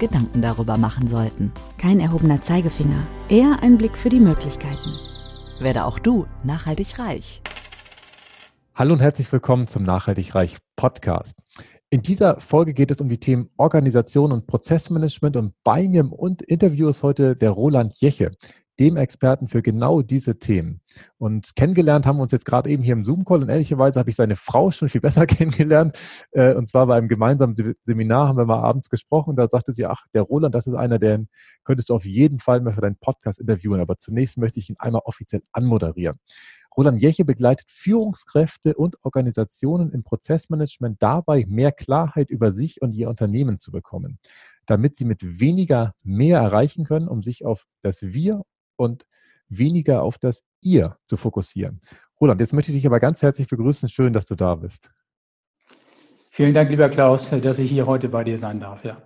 Gedanken darüber machen sollten. Kein erhobener Zeigefinger, eher ein Blick für die Möglichkeiten. Werde auch du nachhaltig reich. Hallo und herzlich willkommen zum Nachhaltig Reich Podcast. In dieser Folge geht es um die Themen Organisation und Prozessmanagement und bei mir im Interview ist heute der Roland Jeche dem Experten für genau diese Themen. Und kennengelernt haben wir uns jetzt gerade eben hier im Zoom-Call und ehrlicherweise habe ich seine Frau schon viel besser kennengelernt. Äh, und zwar bei einem gemeinsamen Seminar haben wir mal abends gesprochen. Da sagte sie, ach, der Roland, das ist einer, den könntest du auf jeden Fall mal für deinen Podcast interviewen. Aber zunächst möchte ich ihn einmal offiziell anmoderieren. Roland Jeche begleitet Führungskräfte und Organisationen im Prozessmanagement dabei, mehr Klarheit über sich und ihr Unternehmen zu bekommen, damit sie mit weniger mehr erreichen können, um sich auf das Wir und weniger auf das Ihr zu fokussieren. Roland, jetzt möchte ich dich aber ganz herzlich begrüßen. Schön, dass du da bist. Vielen Dank, lieber Klaus, dass ich hier heute bei dir sein darf. Ja.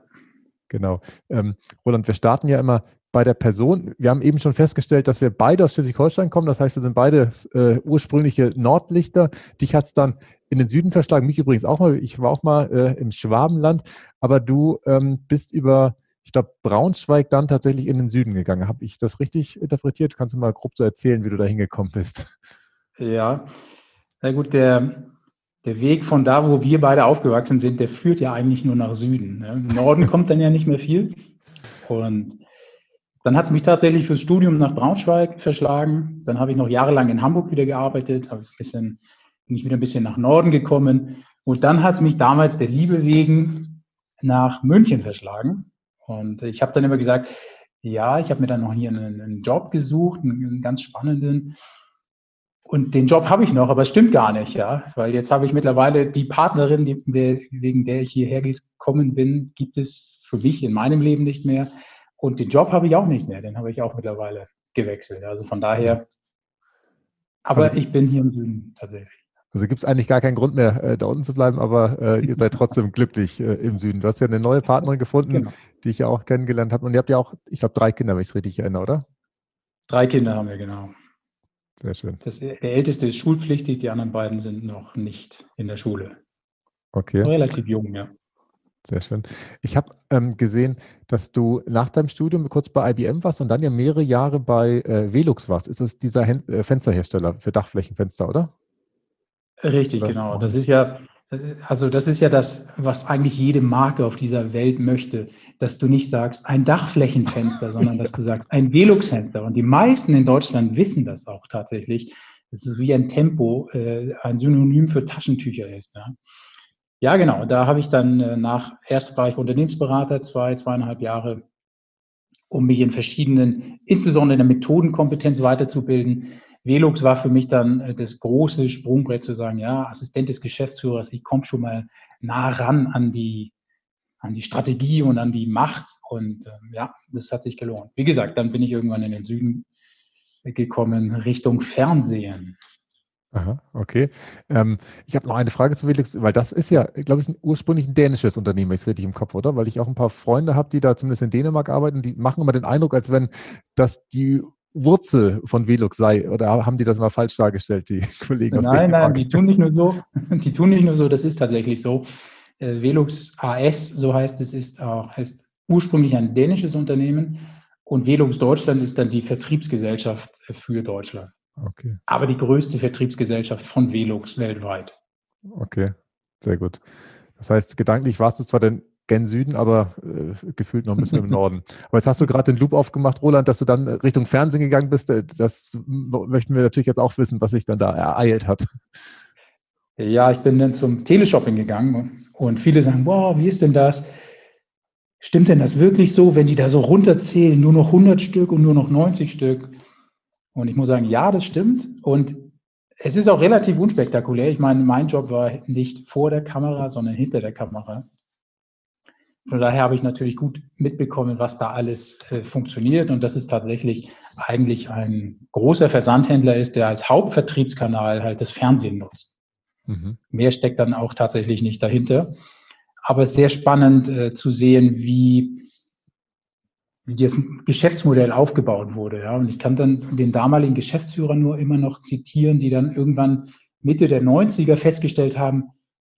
Genau. Ähm, Roland, wir starten ja immer bei der Person. Wir haben eben schon festgestellt, dass wir beide aus Schleswig-Holstein kommen. Das heißt, wir sind beide äh, ursprüngliche Nordlichter. Dich hat es dann in den Süden verschlagen. Mich übrigens auch mal. Ich war auch mal äh, im Schwabenland. Aber du ähm, bist über ich glaube, Braunschweig dann tatsächlich in den Süden gegangen. Habe ich das richtig interpretiert? Kannst du mal grob so erzählen, wie du da hingekommen bist? Ja, na gut, der, der Weg von da, wo wir beide aufgewachsen sind, der führt ja eigentlich nur nach Süden. Ne? Im Norden kommt dann ja nicht mehr viel. Und dann hat es mich tatsächlich fürs Studium nach Braunschweig verschlagen. Dann habe ich noch jahrelang in Hamburg wieder gearbeitet, habe ein bisschen, bin ich wieder ein bisschen nach Norden gekommen. Und dann hat es mich damals der Liebe wegen nach München verschlagen. Und ich habe dann immer gesagt, ja, ich habe mir dann noch hier einen, einen Job gesucht, einen, einen, ganz spannenden. Und den Job habe ich noch, aber es stimmt gar nicht, ja, weil jetzt habe ich mittlerweile die Partnerin, die, wegen der ich hierher gekommen bin, gibt es für mich in meinem Leben nicht mehr. Und den Job habe ich auch nicht mehr, den habe ich auch mittlerweile gewechselt. Also von daher, aber also, ich bin hier im Süden tatsächlich. Also gibt es eigentlich gar keinen Grund mehr, äh, da unten zu bleiben, aber äh, ihr seid trotzdem glücklich äh, im Süden. Du hast ja eine neue Partnerin gefunden, genau. die ich ja auch kennengelernt habe. Und ihr habt ja auch, ich glaube, drei Kinder, wenn ich es richtig erinnere, oder? Drei Kinder haben wir, genau. Sehr schön. Das, der älteste ist schulpflichtig, die anderen beiden sind noch nicht in der Schule. Okay. Relativ jung, ja. Sehr schön. Ich habe ähm, gesehen, dass du nach deinem Studium kurz bei IBM warst und dann ja mehrere Jahre bei äh, Velux warst. Ist das dieser Hen äh, Fensterhersteller für Dachflächenfenster, oder? Richtig, genau. Das ist ja, also das ist ja das, was eigentlich jede Marke auf dieser Welt möchte, dass du nicht sagst ein Dachflächenfenster, sondern dass du sagst ein Velux-Fenster. Und die meisten in Deutschland wissen das auch tatsächlich. Das ist wie ein Tempo, äh, ein Synonym für Taschentücher ist. Ja, ja genau. Da habe ich dann äh, nach, erst war ich Unternehmensberater, zwei, zweieinhalb Jahre, um mich in verschiedenen, insbesondere in der Methodenkompetenz weiterzubilden Velux war für mich dann äh, das große Sprungbrett zu sagen, ja, Assistent des Geschäftsführers, ich komme schon mal nah ran an die, an die Strategie und an die Macht. Und ähm, ja, das hat sich gelohnt. Wie gesagt, dann bin ich irgendwann in den Süden gekommen, Richtung Fernsehen. Aha, okay. Ähm, ich habe noch eine Frage zu Velux, weil das ist ja, glaube ich, ein ursprünglich ein dänisches Unternehmen, ist richtig im Kopf, oder? Weil ich auch ein paar Freunde habe, die da zumindest in Dänemark arbeiten, die machen immer den Eindruck, als wenn das die Wurzel von Velux sei? Oder haben die das mal falsch dargestellt, die Kollegen aus Nein, nein, die tun nicht nur so. Die tun nicht nur so, das ist tatsächlich so. Äh, Velux AS, so heißt es, ist auch, heißt ursprünglich ein dänisches Unternehmen und Velux Deutschland ist dann die Vertriebsgesellschaft für Deutschland. Okay. Aber die größte Vertriebsgesellschaft von Velux weltweit. Okay, sehr gut. Das heißt, gedanklich warst du zwar denn gen Süden, aber äh, gefühlt noch ein bisschen im Norden. Aber jetzt hast du gerade den Loop aufgemacht, Roland, dass du dann Richtung Fernsehen gegangen bist. Äh, das möchten wir natürlich jetzt auch wissen, was sich dann da ereilt hat. Ja, ich bin dann zum Teleshopping gegangen und viele sagen, wow, wie ist denn das? Stimmt denn das wirklich so, wenn die da so runterzählen, nur noch 100 Stück und nur noch 90 Stück? Und ich muss sagen, ja, das stimmt. Und es ist auch relativ unspektakulär. Ich meine, mein Job war nicht vor der Kamera, sondern hinter der Kamera. Von daher habe ich natürlich gut mitbekommen, was da alles äh, funktioniert und dass es tatsächlich eigentlich ein großer Versandhändler ist, der als Hauptvertriebskanal halt das Fernsehen nutzt. Mhm. Mehr steckt dann auch tatsächlich nicht dahinter. Aber es ist sehr spannend äh, zu sehen, wie, wie das Geschäftsmodell aufgebaut wurde. Ja. Und ich kann dann den damaligen Geschäftsführer nur immer noch zitieren, die dann irgendwann Mitte der 90er festgestellt haben,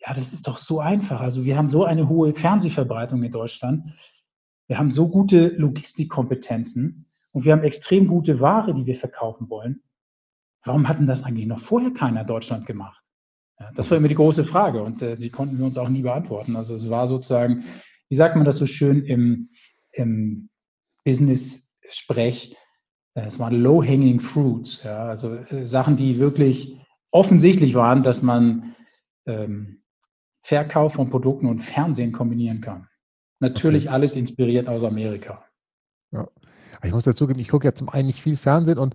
ja, das ist doch so einfach. Also wir haben so eine hohe Fernsehverbreitung in Deutschland. Wir haben so gute Logistikkompetenzen und wir haben extrem gute Ware, die wir verkaufen wollen. Warum hatten das eigentlich noch vorher keiner in Deutschland gemacht? Das war immer die große Frage und äh, die konnten wir uns auch nie beantworten. Also es war sozusagen, wie sagt man das so schön im, im Business-Sprech, äh, es waren low-hanging fruits, ja, also äh, Sachen, die wirklich offensichtlich waren, dass man ähm, Verkauf von Produkten und Fernsehen kombinieren kann. Natürlich okay. alles inspiriert aus Amerika. Ja. Ich muss dazugeben, ich gucke ja zum einen nicht viel Fernsehen und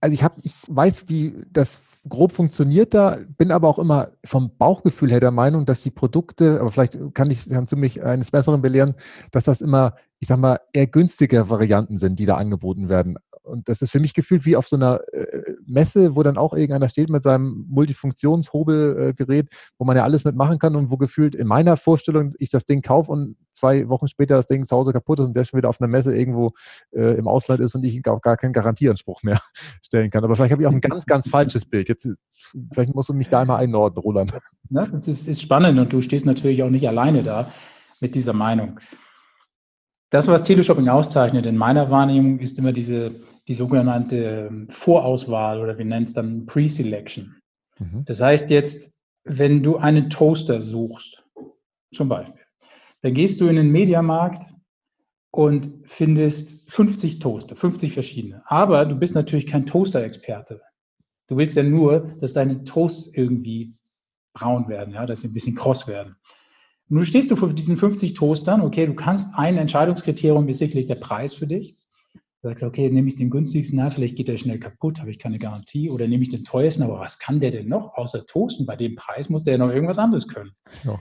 also ich habe, ich weiß, wie das grob funktioniert da, bin aber auch immer vom Bauchgefühl her der Meinung, dass die Produkte, aber vielleicht kann ich, kannst du mich eines Besseren belehren, dass das immer, ich sag mal, eher günstige Varianten sind, die da angeboten werden. Und das ist für mich gefühlt wie auf so einer äh, Messe, wo dann auch irgendeiner steht mit seinem Multifunktionshobelgerät, wo man ja alles mitmachen kann und wo gefühlt in meiner Vorstellung ich das Ding kaufe und zwei Wochen später das Ding zu Hause kaputt ist und der schon wieder auf einer Messe irgendwo äh, im Ausland ist und ich auch gar keinen Garantieanspruch mehr stellen kann. Aber vielleicht habe ich auch ein ganz, ganz falsches Bild. Jetzt, vielleicht musst du mich da einmal einordnen, Roland. Ja, das ist, ist spannend und du stehst natürlich auch nicht alleine da mit dieser Meinung. Das, was Teleshopping auszeichnet, in meiner Wahrnehmung, ist immer diese, die sogenannte ähm, Vorauswahl oder wir nennen es dann Pre-Selection. Mhm. Das heißt jetzt, wenn du einen Toaster suchst, zum Beispiel, dann gehst du in den Mediamarkt und findest 50 Toaster, 50 verschiedene. Aber du bist natürlich kein Toaster-Experte. Du willst ja nur, dass deine Toasts irgendwie braun werden, ja, dass sie ein bisschen kross werden. Nun stehst du vor diesen 50 Toastern, okay, du kannst ein Entscheidungskriterium ist sicherlich der Preis für dich. Du sagst, okay, nehme ich den günstigsten, na, vielleicht geht der schnell kaputt, habe ich keine Garantie, oder nehme ich den teuersten, aber was kann der denn noch außer Toasten? Bei dem Preis muss der ja noch irgendwas anderes können. Ja.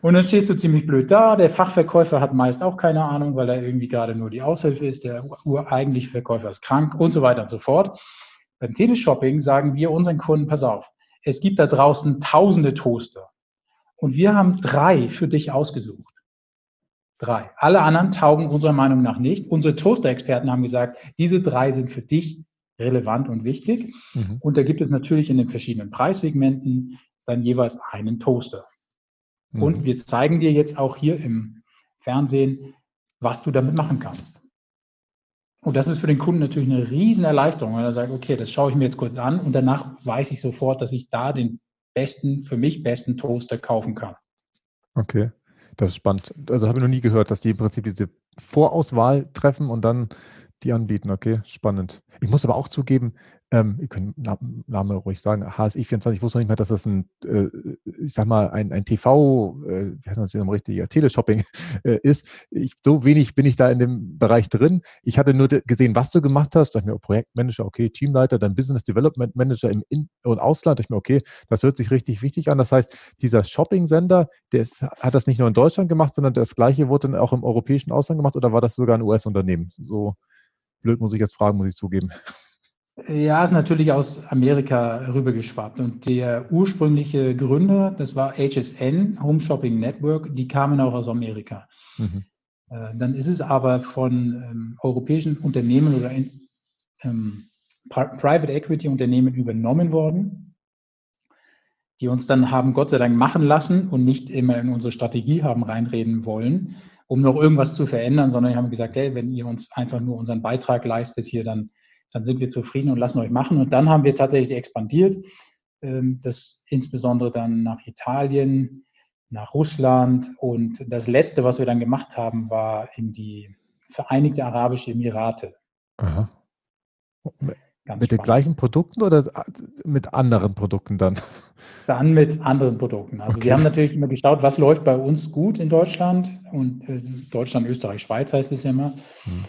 Und dann stehst du ziemlich blöd da. Der Fachverkäufer hat meist auch keine Ahnung, weil er irgendwie gerade nur die Aushilfe ist. Der ureigentliche Verkäufer ist krank und so weiter und so fort. Beim Teleshopping sagen wir unseren Kunden, pass auf, es gibt da draußen tausende Toaster. Und wir haben drei für dich ausgesucht. Drei. Alle anderen taugen unserer Meinung nach nicht. Unsere Toaster-Experten haben gesagt, diese drei sind für dich relevant und wichtig. Mhm. Und da gibt es natürlich in den verschiedenen Preissegmenten dann jeweils einen Toaster. Mhm. Und wir zeigen dir jetzt auch hier im Fernsehen, was du damit machen kannst. Und das ist für den Kunden natürlich eine riesen Erleichterung, weil er sagt, okay, das schaue ich mir jetzt kurz an und danach weiß ich sofort, dass ich da den besten, für mich besten Toaster kaufen kann. Okay, das ist spannend. Also habe ich noch nie gehört, dass die im Prinzip diese Vorauswahl treffen und dann die anbieten. Okay, spannend. Ich muss aber auch zugeben, ähm, ihr könnt Name ruhig sagen, HSI24, ich wusste noch nicht mehr, dass das ein, äh, ich sag mal, ein, ein TV, äh, wie heißt das denn richtiger, Teleshopping äh, ist. Ich, so wenig bin ich da in dem Bereich drin. Ich hatte nur gesehen, was du gemacht hast. Da ich mir, oh, Projektmanager, okay, Teamleiter, dann Business Development Manager im In- und Ausland. Da ich mir, okay, das hört sich richtig wichtig an. Das heißt, dieser Shopping-Sender, der ist, hat das nicht nur in Deutschland gemacht, sondern das Gleiche wurde dann auch im europäischen Ausland gemacht oder war das sogar ein US-Unternehmen? So blöd muss ich jetzt fragen, muss ich zugeben. Ja, ist natürlich aus Amerika rübergeschwappt. Und der ursprüngliche Gründer, das war HSN, Home Shopping Network, die kamen auch aus Amerika. Mhm. Äh, dann ist es aber von ähm, europäischen Unternehmen oder in, ähm, Private Equity Unternehmen übernommen worden, die uns dann haben Gott sei Dank machen lassen und nicht immer in unsere Strategie haben reinreden wollen, um noch irgendwas zu verändern, sondern die haben gesagt, hey, wenn ihr uns einfach nur unseren Beitrag leistet hier, dann dann sind wir zufrieden und lassen euch machen. Und dann haben wir tatsächlich expandiert, ähm, das insbesondere dann nach Italien, nach Russland. Und das Letzte, was wir dann gemacht haben, war in die Vereinigte Arabische Emirate. Aha. Ganz mit spannend. den gleichen Produkten oder mit anderen Produkten dann? Dann mit anderen Produkten. Also okay. wir haben natürlich immer geschaut, was läuft bei uns gut in Deutschland und äh, Deutschland, Österreich, Schweiz heißt es ja immer. Hm.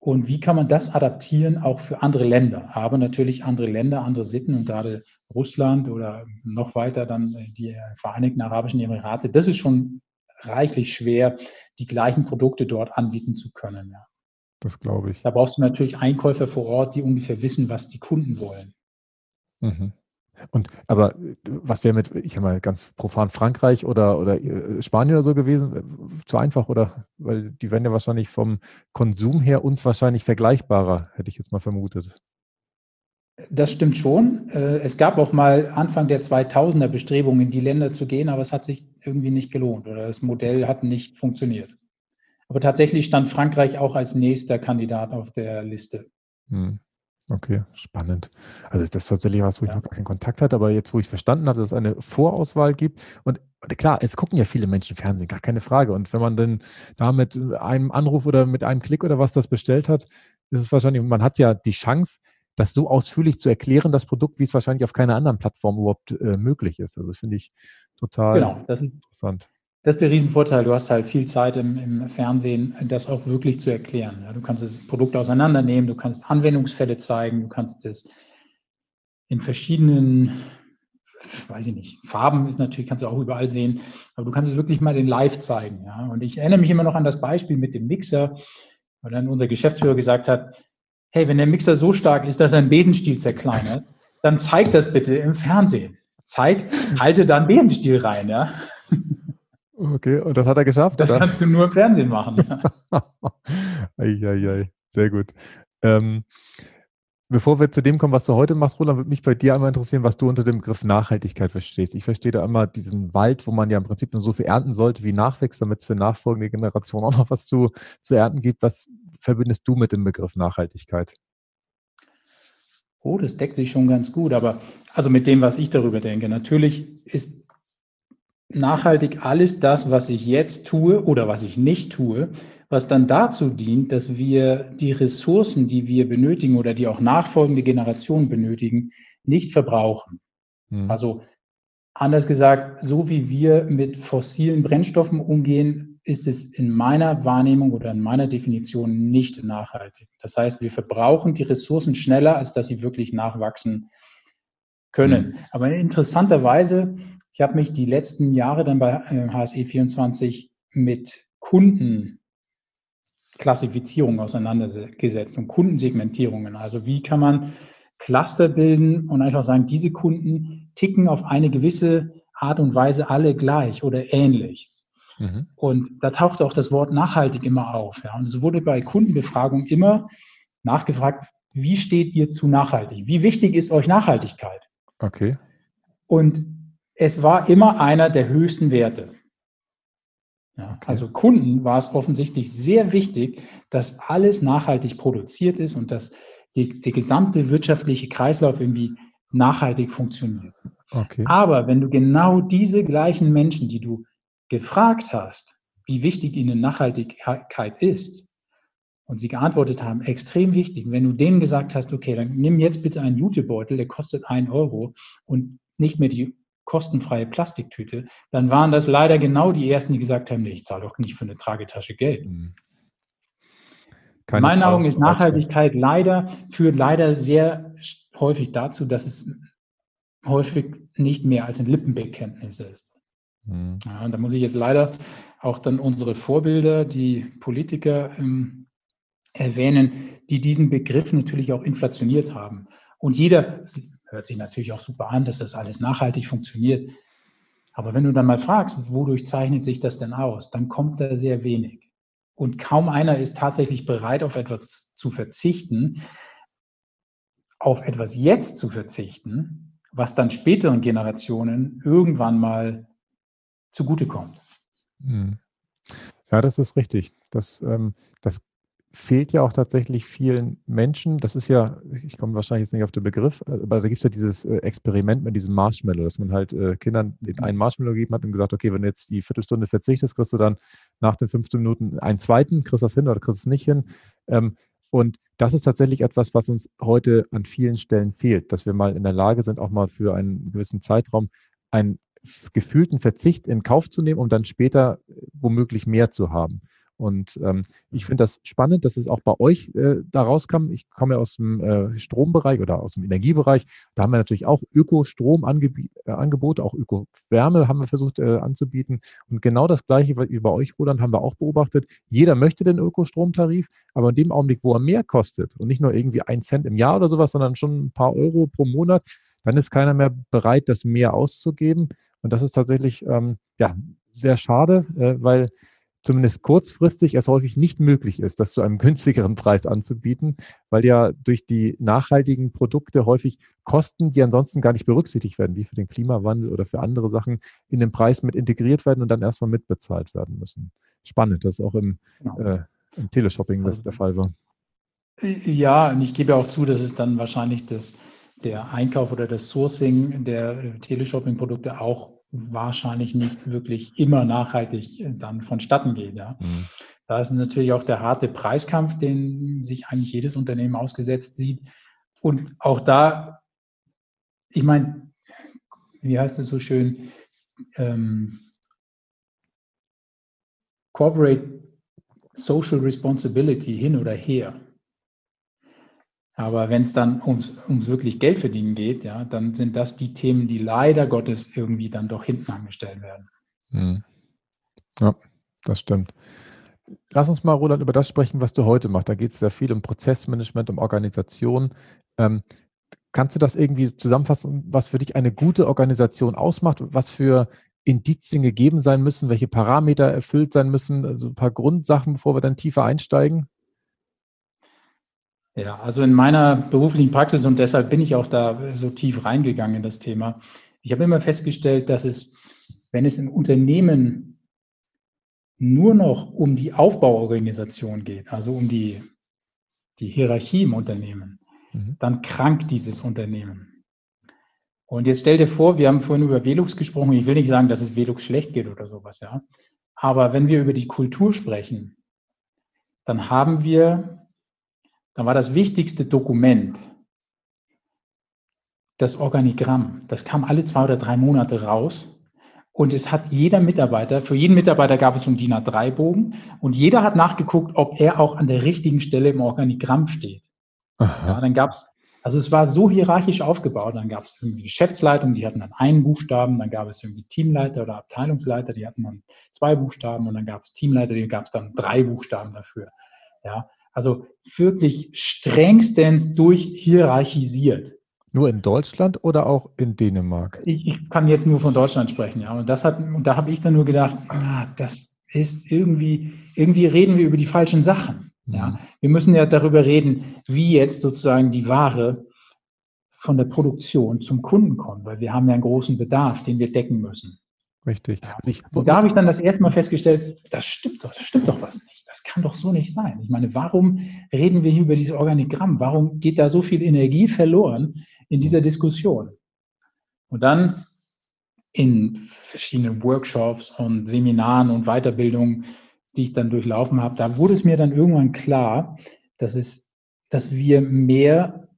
Und wie kann man das adaptieren auch für andere Länder? Aber natürlich andere Länder, andere Sitten und gerade Russland oder noch weiter dann die Vereinigten Arabischen Emirate. Das ist schon reichlich schwer, die gleichen Produkte dort anbieten zu können. Ja. Das glaube ich. Da brauchst du natürlich Einkäufer vor Ort, die ungefähr wissen, was die Kunden wollen. Mhm. Und aber was wäre mit, ich sag mal, ganz profan Frankreich oder, oder äh, Spanien oder so gewesen? Zu einfach oder? Weil die wären ja wahrscheinlich vom Konsum her uns wahrscheinlich vergleichbarer, hätte ich jetzt mal vermutet. Das stimmt schon. Äh, es gab auch mal Anfang der 2000er Bestrebungen, in die Länder zu gehen, aber es hat sich irgendwie nicht gelohnt oder das Modell hat nicht funktioniert. Aber tatsächlich stand Frankreich auch als nächster Kandidat auf der Liste. Hm. Okay, spannend. Also das ist tatsächlich was, wo ich ja. noch keinen Kontakt hatte, aber jetzt, wo ich verstanden habe, dass es eine Vorauswahl gibt und klar, jetzt gucken ja viele Menschen Fernsehen, gar keine Frage. Und wenn man dann da mit einem Anruf oder mit einem Klick oder was das bestellt hat, ist es wahrscheinlich, man hat ja die Chance, das so ausführlich zu erklären, das Produkt, wie es wahrscheinlich auf keiner anderen Plattform überhaupt äh, möglich ist. Also das finde ich total genau, das ist, interessant. Das ist der Riesenvorteil. Du hast halt viel Zeit im, im Fernsehen, das auch wirklich zu erklären. Ja, du kannst das Produkt auseinandernehmen, du kannst Anwendungsfälle zeigen, du kannst es in verschiedenen, weiß ich nicht, Farben ist natürlich, kannst du auch überall sehen, aber du kannst es wirklich mal in Live zeigen. Ja. Und ich erinnere mich immer noch an das Beispiel mit dem Mixer, weil dann unser Geschäftsführer gesagt hat, hey, wenn der Mixer so stark ist, dass er einen Besenstiel zerkleinert, dann zeig das bitte im Fernsehen. Zeig, halte da einen Besenstiel rein, ja. Okay, und das hat er geschafft? Das oder? kannst du nur im Fernsehen machen. Eieiei, sehr gut. Ähm, bevor wir zu dem kommen, was du heute machst, Roland, würde mich bei dir einmal interessieren, was du unter dem Begriff Nachhaltigkeit verstehst. Ich verstehe da immer diesen Wald, wo man ja im Prinzip nur so viel ernten sollte, wie nachwächst, damit es für nachfolgende Generationen auch noch was zu, zu ernten gibt. Was verbindest du mit dem Begriff Nachhaltigkeit? Oh, das deckt sich schon ganz gut, aber also mit dem, was ich darüber denke. Natürlich ist nachhaltig alles das, was ich jetzt tue oder was ich nicht tue, was dann dazu dient, dass wir die Ressourcen, die wir benötigen oder die auch nachfolgende Generationen benötigen, nicht verbrauchen. Hm. Also anders gesagt, so wie wir mit fossilen Brennstoffen umgehen, ist es in meiner Wahrnehmung oder in meiner Definition nicht nachhaltig. Das heißt, wir verbrauchen die Ressourcen schneller, als dass sie wirklich nachwachsen können. Hm. Aber interessanterweise ich habe mich die letzten Jahre dann bei HSE24 mit Kundenklassifizierung auseinandergesetzt und Kundensegmentierungen. Also wie kann man Cluster bilden und einfach sagen, diese Kunden ticken auf eine gewisse Art und Weise alle gleich oder ähnlich. Mhm. Und da taucht auch das Wort nachhaltig immer auf. Ja. Und es wurde bei Kundenbefragung immer nachgefragt, wie steht ihr zu nachhaltig? Wie wichtig ist euch Nachhaltigkeit? Okay. Und es war immer einer der höchsten Werte. Ja, okay. Also Kunden war es offensichtlich sehr wichtig, dass alles nachhaltig produziert ist und dass die, der gesamte wirtschaftliche Kreislauf irgendwie nachhaltig funktioniert. Okay. Aber wenn du genau diese gleichen Menschen, die du gefragt hast, wie wichtig ihnen Nachhaltigkeit ist, und sie geantwortet haben, extrem wichtig, wenn du denen gesagt hast, okay, dann nimm jetzt bitte einen Jutebeutel, der kostet ein Euro und nicht mehr die kostenfreie Plastiktüte, dann waren das leider genau die ersten, die gesagt haben, nee, ich zahle doch nicht für eine Tragetasche Geld. Mhm. In meinen Augen ist Nachhaltigkeit leider, führt leider sehr häufig dazu, dass es häufig nicht mehr als ein Lippenbekenntnis ist. Mhm. Ja, und da muss ich jetzt leider auch dann unsere Vorbilder, die Politiker ähm, erwähnen, die diesen Begriff natürlich auch inflationiert haben. Und jeder, hört sich natürlich auch super an, dass das alles nachhaltig funktioniert. Aber wenn du dann mal fragst, wodurch zeichnet sich das denn aus, dann kommt da sehr wenig. Und kaum einer ist tatsächlich bereit, auf etwas zu verzichten, auf etwas jetzt zu verzichten, was dann späteren Generationen irgendwann mal zugutekommt. Hm. Ja, das ist richtig. Das, ähm, das fehlt ja auch tatsächlich vielen Menschen. Das ist ja, ich komme wahrscheinlich jetzt nicht auf den Begriff, aber da gibt es ja dieses äh, Experiment mit diesem Marshmallow, dass man halt äh, Kindern den einen Marshmallow gegeben hat und gesagt, okay, wenn du jetzt die Viertelstunde verzichtest, kriegst du dann nach den 15 Minuten einen zweiten, kriegst du das hin oder kriegst du es nicht hin. Ähm, und das ist tatsächlich etwas, was uns heute an vielen Stellen fehlt, dass wir mal in der Lage sind, auch mal für einen gewissen Zeitraum einen gefühlten Verzicht in Kauf zu nehmen, um dann später womöglich mehr zu haben. Und ähm, ich finde das spannend, dass es auch bei euch äh, da rauskam. Ich komme ja aus dem äh, Strombereich oder aus dem Energiebereich. Da haben wir natürlich auch Ökostromangebote, äh, auch Ökowärme haben wir versucht äh, anzubieten. Und genau das Gleiche wie bei euch, Roland, haben wir auch beobachtet. Jeder möchte den Ökostromtarif, aber in dem Augenblick, wo er mehr kostet und nicht nur irgendwie ein Cent im Jahr oder sowas, sondern schon ein paar Euro pro Monat, dann ist keiner mehr bereit, das mehr auszugeben. Und das ist tatsächlich ähm, ja, sehr schade, äh, weil zumindest kurzfristig es häufig nicht möglich ist, das zu einem günstigeren Preis anzubieten, weil ja durch die nachhaltigen Produkte häufig Kosten, die ansonsten gar nicht berücksichtigt werden, wie für den Klimawandel oder für andere Sachen, in den Preis mit integriert werden und dann erstmal mitbezahlt werden müssen. Spannend, dass auch im, genau. äh, im Teleshopping also, das der Fall war. Ja, und ich gebe auch zu, dass es dann wahrscheinlich das, der Einkauf oder das Sourcing der Teleshopping-Produkte auch wahrscheinlich nicht wirklich immer nachhaltig äh, dann vonstatten geht. Ja. Mhm. Da ist natürlich auch der harte Preiskampf, den sich eigentlich jedes Unternehmen ausgesetzt sieht. Und auch da, ich meine, wie heißt es so schön, ähm, Corporate Social Responsibility hin oder her. Aber wenn es dann ums, ums wirklich Geld verdienen geht, ja, dann sind das die Themen, die leider Gottes irgendwie dann doch hinten angestellt werden. Hm. Ja, das stimmt. Lass uns mal, Roland, über das sprechen, was du heute machst. Da geht es sehr viel um Prozessmanagement, um Organisation. Ähm, kannst du das irgendwie zusammenfassen, was für dich eine gute Organisation ausmacht? Was für Indizien gegeben sein müssen? Welche Parameter erfüllt sein müssen? Also ein paar Grundsachen, bevor wir dann tiefer einsteigen? Ja, also in meiner beruflichen Praxis und deshalb bin ich auch da so tief reingegangen in das Thema. Ich habe immer festgestellt, dass es, wenn es im Unternehmen nur noch um die Aufbauorganisation geht, also um die, die Hierarchie im Unternehmen, mhm. dann krankt dieses Unternehmen. Und jetzt stell dir vor, wir haben vorhin über Velux gesprochen. Ich will nicht sagen, dass es Velux schlecht geht oder sowas, ja. Aber wenn wir über die Kultur sprechen, dann haben wir dann war das wichtigste Dokument das Organigramm. Das kam alle zwei oder drei Monate raus. Und es hat jeder Mitarbeiter, für jeden Mitarbeiter gab es so einen DIN A3-Bogen und jeder hat nachgeguckt, ob er auch an der richtigen Stelle im Organigramm steht. Ja, dann gab es, also es war so hierarchisch aufgebaut, dann gab es irgendwie Geschäftsleitung, die hatten dann einen Buchstaben, dann gab es irgendwie Teamleiter oder Abteilungsleiter, die hatten dann zwei Buchstaben und dann gab es Teamleiter, die gab es dann drei Buchstaben dafür. Ja, also wirklich strengstens durchhierarchisiert. Nur in Deutschland oder auch in Dänemark? Ich, ich, kann jetzt nur von Deutschland sprechen, ja. Und das hat, und da habe ich dann nur gedacht, ah, das ist irgendwie, irgendwie reden wir über die falschen Sachen. Ja. Mhm. Wir müssen ja darüber reden, wie jetzt sozusagen die Ware von der Produktion zum Kunden kommt, weil wir haben ja einen großen Bedarf, den wir decken müssen. Richtig. Also ich, und da habe ich dann das erste Mal festgestellt, das stimmt doch, das stimmt doch was nicht. Das kann doch so nicht sein. Ich meine, warum reden wir hier über dieses Organigramm? Warum geht da so viel Energie verloren in dieser Diskussion? Und dann in verschiedenen Workshops und Seminaren und Weiterbildungen, die ich dann durchlaufen habe, da wurde es mir dann irgendwann klar, dass es, dass wir mehr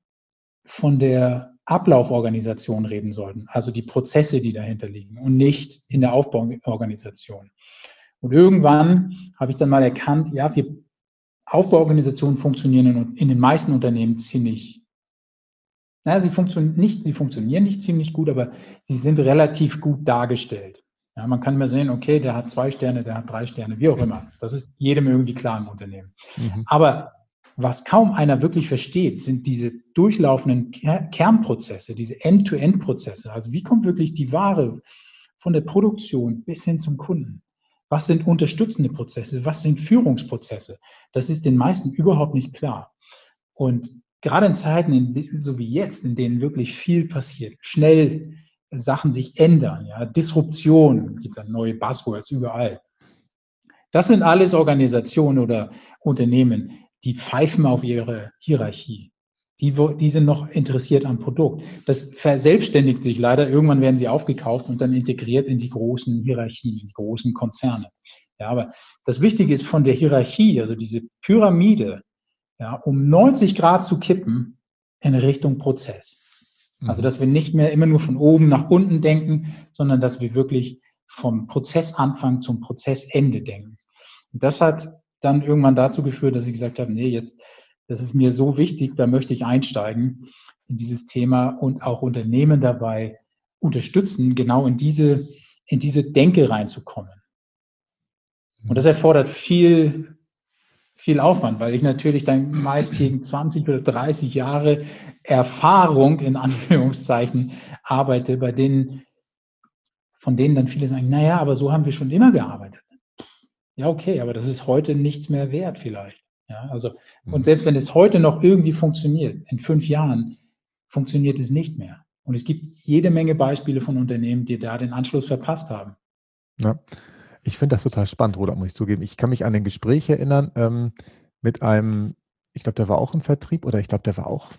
von der Ablauforganisation reden sollten, also die Prozesse, die dahinter liegen und nicht in der Aufbauorganisation. Und irgendwann habe ich dann mal erkannt, ja, wir Aufbauorganisationen funktionieren in, in den meisten Unternehmen ziemlich, naja, sie funktionieren nicht, sie funktionieren nicht ziemlich gut, aber sie sind relativ gut dargestellt. Ja, man kann immer sehen, okay, der hat zwei Sterne, der hat drei Sterne, wie auch immer. Das ist jedem irgendwie klar im Unternehmen. Mhm. Aber was kaum einer wirklich versteht, sind diese durchlaufenden Kernprozesse, diese End-to-End-Prozesse. Also wie kommt wirklich die Ware von der Produktion bis hin zum Kunden? Was sind unterstützende Prozesse? Was sind Führungsprozesse? Das ist den meisten überhaupt nicht klar. Und gerade in Zeiten, in, so wie jetzt, in denen wirklich viel passiert, schnell Sachen sich ändern, ja, Disruption, gibt dann neue Buzzwords überall. Das sind alles Organisationen oder Unternehmen, die pfeifen auf ihre Hierarchie. Die, die sind noch interessiert am Produkt. Das verselbstständigt sich leider. Irgendwann werden sie aufgekauft und dann integriert in die großen Hierarchien, die großen Konzerne. Ja, aber das Wichtige ist von der Hierarchie, also diese Pyramide, ja, um 90 Grad zu kippen in Richtung Prozess. Also, mhm. dass wir nicht mehr immer nur von oben nach unten denken, sondern dass wir wirklich vom Prozessanfang zum Prozessende denken. Und das hat dann irgendwann dazu geführt, dass ich gesagt habe, nee, jetzt, das ist mir so wichtig, da möchte ich einsteigen in dieses Thema und auch Unternehmen dabei unterstützen, genau in diese, in diese Denke reinzukommen. Und das erfordert viel, viel Aufwand, weil ich natürlich dann meist gegen 20 oder 30 Jahre Erfahrung in Anführungszeichen arbeite, bei denen, von denen dann viele sagen, naja, aber so haben wir schon immer gearbeitet. Ja, okay, aber das ist heute nichts mehr wert vielleicht. Ja, also, und mhm. selbst wenn es heute noch irgendwie funktioniert, in fünf Jahren funktioniert es nicht mehr. Und es gibt jede Menge Beispiele von Unternehmen, die da den Anschluss verpasst haben. Ja. Ich finde das total spannend, Roland, muss ich zugeben. Ich kann mich an ein Gespräch erinnern ähm, mit einem, ich glaube, der war auch im Vertrieb oder ich glaube, der war auch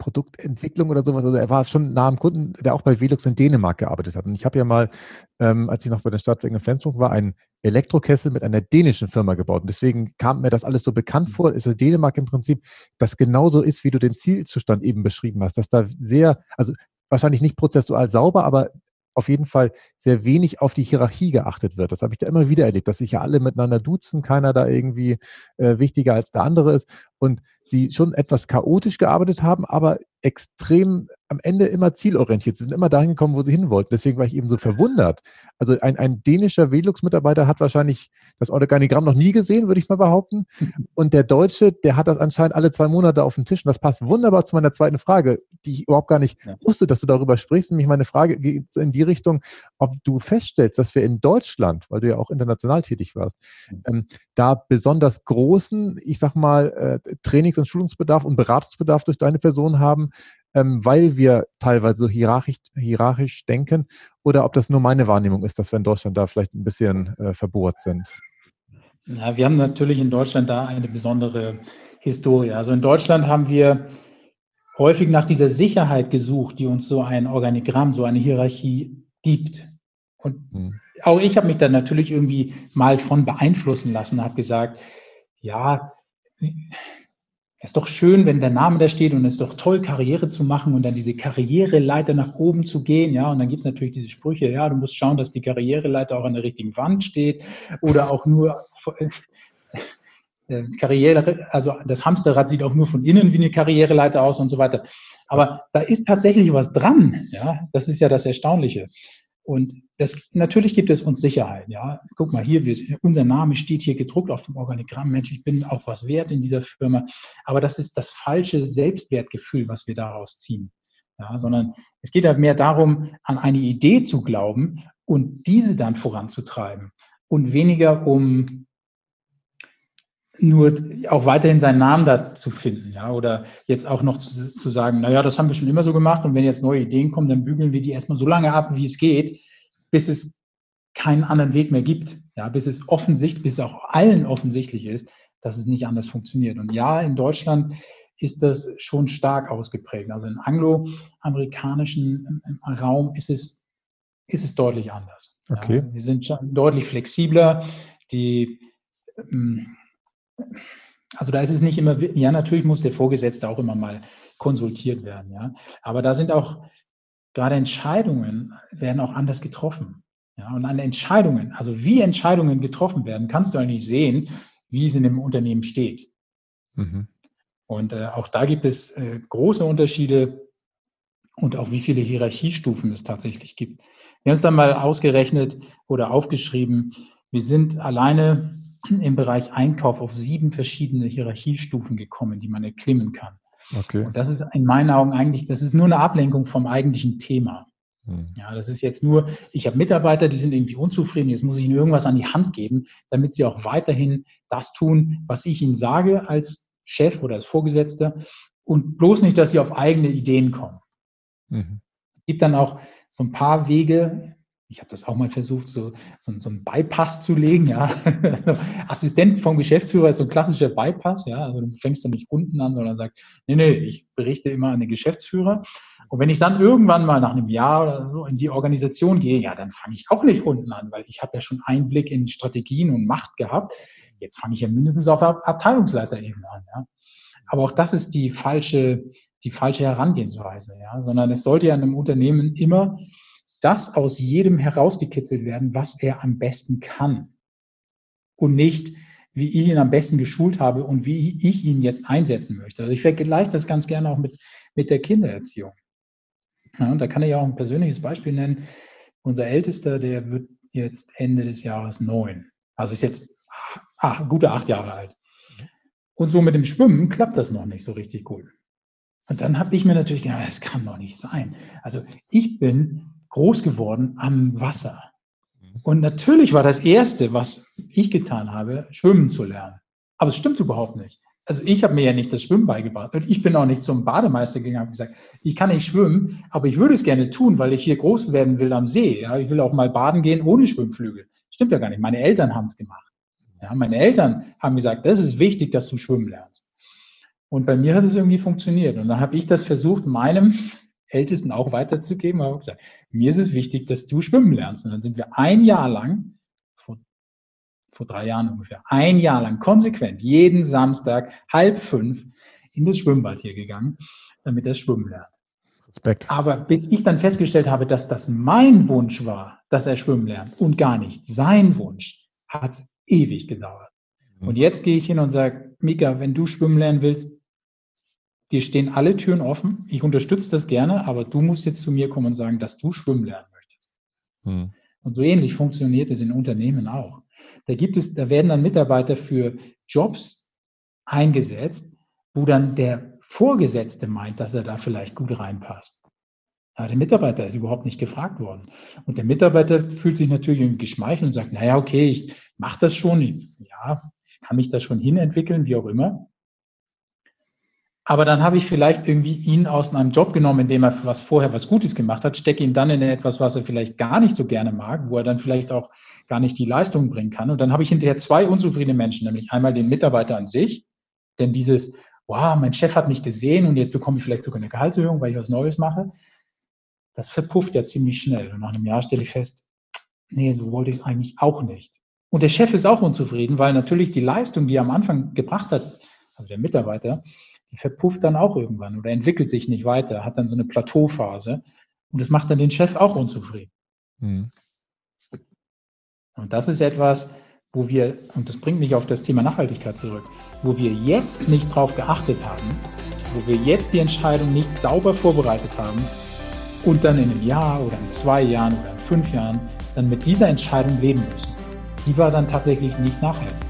Produktentwicklung oder sowas. Also er war schon nah am Kunden, der auch bei Velux in Dänemark gearbeitet hat. Und ich habe ja mal, ähm, als ich noch bei den Stadtwerken in Flensburg war, einen Elektrokessel mit einer dänischen Firma gebaut. Und deswegen kam mir das alles so bekannt mhm. vor. Ist es Dänemark im Prinzip, das genauso ist, wie du den Zielzustand eben beschrieben hast, dass da sehr, also wahrscheinlich nicht prozessual sauber, aber auf jeden Fall sehr wenig auf die Hierarchie geachtet wird. Das habe ich da immer wieder erlebt, dass sich ja alle miteinander duzen, keiner da irgendwie äh, wichtiger als der andere ist und sie schon etwas chaotisch gearbeitet haben, aber extrem am Ende immer zielorientiert. Sie sind immer dahin gekommen, wo sie hin wollten. Deswegen war ich eben so verwundert. Also ein, ein dänischer Velux-Mitarbeiter hat wahrscheinlich das Organigramm noch nie gesehen, würde ich mal behaupten. Und der Deutsche, der hat das anscheinend alle zwei Monate auf dem Tisch. Und das passt wunderbar zu meiner zweiten Frage, die ich überhaupt gar nicht ja. wusste, dass du darüber sprichst. Nämlich meine Frage geht in die Richtung, ob du feststellst, dass wir in Deutschland, weil du ja auch international tätig warst, mhm. ähm, da besonders großen, ich sag mal, äh, Trainings- und Schulungsbedarf und Beratungsbedarf durch deine Person haben, ähm, weil wir teilweise so hierarchisch, hierarchisch denken oder ob das nur meine Wahrnehmung ist, dass wir in Deutschland da vielleicht ein bisschen äh, verbohrt sind. Ja, wir haben natürlich in Deutschland da eine besondere Historie. Also in Deutschland haben wir häufig nach dieser Sicherheit gesucht, die uns so ein Organigramm, so eine Hierarchie gibt. Und hm. auch ich habe mich dann natürlich irgendwie mal von beeinflussen lassen, habe gesagt, ja, ist doch schön, wenn der Name da steht und es ist doch toll, Karriere zu machen und dann diese Karriereleiter nach oben zu gehen, ja, und dann gibt es natürlich diese Sprüche, ja, du musst schauen, dass die Karriereleiter auch an der richtigen Wand steht oder auch nur äh, Karriere, also das Hamsterrad sieht auch nur von innen wie eine Karriereleiter aus und so weiter. Aber da ist tatsächlich was dran, ja, das ist ja das Erstaunliche. Und das, natürlich gibt es uns Sicherheit. Ja, guck mal hier, unser Name steht hier gedruckt auf dem Organigramm. Mensch, ich bin auch was wert in dieser Firma. Aber das ist das falsche Selbstwertgefühl, was wir daraus ziehen. Ja, sondern es geht halt mehr darum, an eine Idee zu glauben und diese dann voranzutreiben und weniger um nur auch weiterhin seinen Namen da zu finden, ja, oder jetzt auch noch zu, zu sagen, naja, das haben wir schon immer so gemacht und wenn jetzt neue Ideen kommen, dann bügeln wir die erstmal so lange ab, wie es geht, bis es keinen anderen Weg mehr gibt, ja, bis es offensichtlich, bis es auch allen offensichtlich ist, dass es nicht anders funktioniert. Und ja, in Deutschland ist das schon stark ausgeprägt. Also im angloamerikanischen Raum ist es, ist es deutlich anders. Okay. Ja, wir sind deutlich flexibler. Die, ähm, also da ist es nicht immer, ja, natürlich muss der Vorgesetzte auch immer mal konsultiert werden, ja. Aber da sind auch gerade Entscheidungen werden auch anders getroffen. Ja, und an Entscheidungen, also wie Entscheidungen getroffen werden, kannst du eigentlich sehen, wie es in dem Unternehmen steht. Mhm. Und äh, auch da gibt es äh, große Unterschiede und auch wie viele Hierarchiestufen es tatsächlich gibt. Wir haben es dann mal ausgerechnet oder aufgeschrieben. Wir sind alleine im Bereich Einkauf auf sieben verschiedene Hierarchiestufen gekommen, die man erklimmen kann. Okay. Und das ist in meinen Augen eigentlich, das ist nur eine Ablenkung vom eigentlichen Thema. Hm. Ja, das ist jetzt nur, ich habe Mitarbeiter, die sind irgendwie unzufrieden, jetzt muss ich ihnen irgendwas an die Hand geben, damit sie auch weiterhin das tun, was ich ihnen sage als Chef oder als Vorgesetzter und bloß nicht, dass sie auf eigene Ideen kommen. Mhm. Es gibt dann auch so ein paar Wege, ich habe das auch mal versucht, so, so, so einen Bypass zu legen, ja. Assistent vom Geschäftsführer ist so ein klassischer Bypass, ja. Also du fängst dann nicht unten an, sondern sagst, nee, nee, ich berichte immer an den Geschäftsführer. Und wenn ich dann irgendwann mal nach einem Jahr oder so in die Organisation gehe, ja, dann fange ich auch nicht unten an, weil ich habe ja schon Einblick in Strategien und Macht gehabt. Jetzt fange ich ja mindestens auf Abteilungsleiterebene an, ja. Aber auch das ist die falsche, die falsche Herangehensweise, ja. Sondern es sollte ja in einem Unternehmen immer das aus jedem herausgekitzelt werden, was er am besten kann. Und nicht, wie ich ihn am besten geschult habe und wie ich ihn jetzt einsetzen möchte. Also ich vergleiche das ganz gerne auch mit, mit der Kindererziehung. Ja, und da kann ich auch ein persönliches Beispiel nennen. Unser Ältester, der wird jetzt Ende des Jahres neun. Also ist jetzt ach, gute acht Jahre alt. Und so mit dem Schwimmen klappt das noch nicht so richtig gut. Und dann habe ich mir natürlich gedacht, das kann doch nicht sein. Also ich bin groß geworden am Wasser. Und natürlich war das Erste, was ich getan habe, schwimmen zu lernen. Aber es stimmt überhaupt nicht. Also ich habe mir ja nicht das Schwimmen beigebracht. Und ich bin auch nicht zum Bademeister gegangen und gesagt, ich kann nicht schwimmen, aber ich würde es gerne tun, weil ich hier groß werden will am See. Ja, ich will auch mal baden gehen ohne Schwimmflügel. Stimmt ja gar nicht. Meine Eltern haben es gemacht. Ja, meine Eltern haben gesagt, das ist wichtig, dass du schwimmen lernst. Und bei mir hat es irgendwie funktioniert. Und dann habe ich das versucht, meinem Ältesten auch weiterzugeben. Aber gesagt, mir ist es wichtig, dass du schwimmen lernst. Und dann sind wir ein Jahr lang, vor, vor drei Jahren ungefähr, ein Jahr lang konsequent, jeden Samstag halb fünf in das Schwimmbad hier gegangen, damit er schwimmen lernt. Respekt. Aber bis ich dann festgestellt habe, dass das mein Wunsch war, dass er schwimmen lernt und gar nicht sein Wunsch, hat ewig gedauert. Mhm. Und jetzt gehe ich hin und sage, Mika, wenn du schwimmen lernen willst, dir stehen alle Türen offen. Ich unterstütze das gerne, aber du musst jetzt zu mir kommen und sagen, dass du schwimmen lernen möchtest. Mhm. Und so ähnlich funktioniert es in Unternehmen auch. Da gibt es, da werden dann Mitarbeiter für Jobs eingesetzt, wo dann der Vorgesetzte meint, dass er da vielleicht gut reinpasst. Aber der Mitarbeiter ist überhaupt nicht gefragt worden. Und der Mitarbeiter fühlt sich natürlich geschmeichelt und sagt, naja, okay, ich mache das schon, ich, ja, ich kann mich da schon hinentwickeln, wie auch immer. Aber dann habe ich vielleicht irgendwie ihn aus einem Job genommen, in dem er was vorher was Gutes gemacht hat, stecke ihn dann in etwas, was er vielleicht gar nicht so gerne mag, wo er dann vielleicht auch gar nicht die Leistung bringen kann. Und dann habe ich hinterher zwei unzufriedene Menschen, nämlich einmal den Mitarbeiter an sich, denn dieses, wow, mein Chef hat mich gesehen und jetzt bekomme ich vielleicht sogar eine Gehaltserhöhung, weil ich was Neues mache das verpufft ja ziemlich schnell. Und nach einem Jahr stelle ich fest, nee, so wollte ich es eigentlich auch nicht. Und der Chef ist auch unzufrieden, weil natürlich die Leistung, die er am Anfang gebracht hat, also der Mitarbeiter, die verpufft dann auch irgendwann oder entwickelt sich nicht weiter, hat dann so eine Plateauphase. Und das macht dann den Chef auch unzufrieden. Mhm. Und das ist etwas, wo wir, und das bringt mich auf das Thema Nachhaltigkeit zurück, wo wir jetzt nicht drauf geachtet haben, wo wir jetzt die Entscheidung nicht sauber vorbereitet haben, und dann in einem Jahr oder in zwei Jahren oder in fünf Jahren dann mit dieser Entscheidung leben müssen. Die war dann tatsächlich nicht nachhaltig.